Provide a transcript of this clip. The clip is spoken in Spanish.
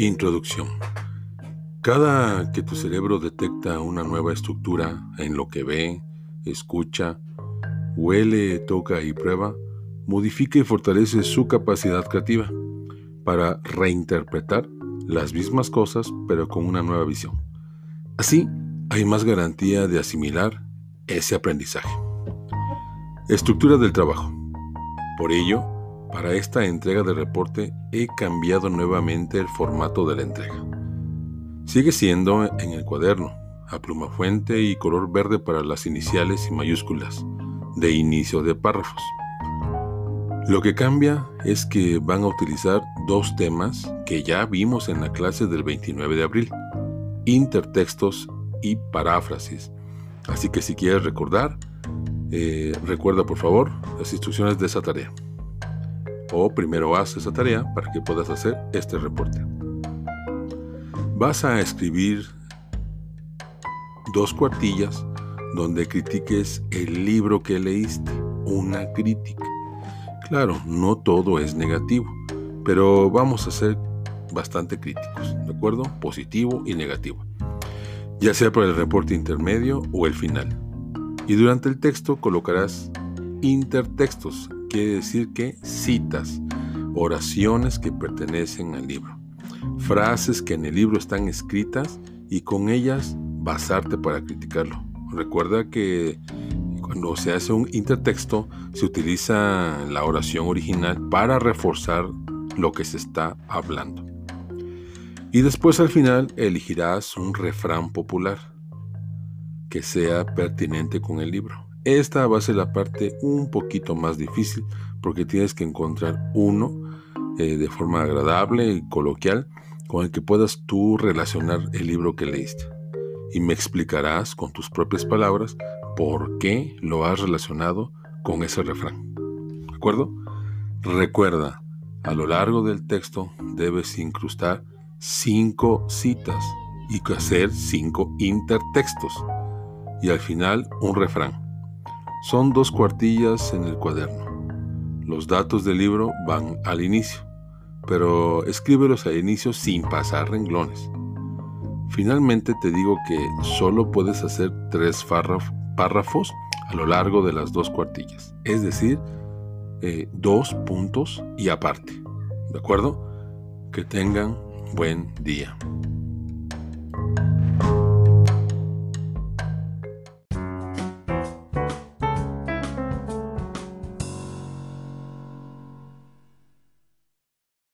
Introducción. Cada que tu cerebro detecta una nueva estructura en lo que ve, escucha, huele, toca y prueba, modifica y fortalece su capacidad creativa para reinterpretar las mismas cosas pero con una nueva visión. Así, hay más garantía de asimilar ese aprendizaje. Estructura del trabajo. Por ello, para esta entrega de reporte he cambiado nuevamente el formato de la entrega. Sigue siendo en el cuaderno, a pluma fuente y color verde para las iniciales y mayúsculas, de inicio de párrafos. Lo que cambia es que van a utilizar dos temas que ya vimos en la clase del 29 de abril, intertextos y paráfrasis. Así que si quieres recordar, eh, recuerda por favor las instrucciones de esa tarea o primero haz esa tarea para que puedas hacer este reporte. Vas a escribir dos cuartillas donde critiques el libro que leíste, una crítica. Claro, no todo es negativo, pero vamos a ser bastante críticos, ¿de acuerdo? Positivo y negativo, ya sea para el reporte intermedio o el final. Y durante el texto colocarás intertextos, quiere decir que citas, oraciones que pertenecen al libro, frases que en el libro están escritas y con ellas basarte para criticarlo. Recuerda que cuando se hace un intertexto se utiliza la oración original para reforzar lo que se está hablando. Y después al final elegirás un refrán popular que sea pertinente con el libro. Esta va a ser la parte un poquito más difícil porque tienes que encontrar uno eh, de forma agradable y coloquial con el que puedas tú relacionar el libro que leíste. Y me explicarás con tus propias palabras por qué lo has relacionado con ese refrán. ¿De acuerdo? Recuerda, a lo largo del texto debes incrustar cinco citas y hacer cinco intertextos. Y al final un refrán. Son dos cuartillas en el cuaderno. Los datos del libro van al inicio, pero escríbelos al inicio sin pasar renglones. Finalmente te digo que solo puedes hacer tres párrafos a lo largo de las dos cuartillas, es decir, eh, dos puntos y aparte. ¿De acuerdo? Que tengan buen día.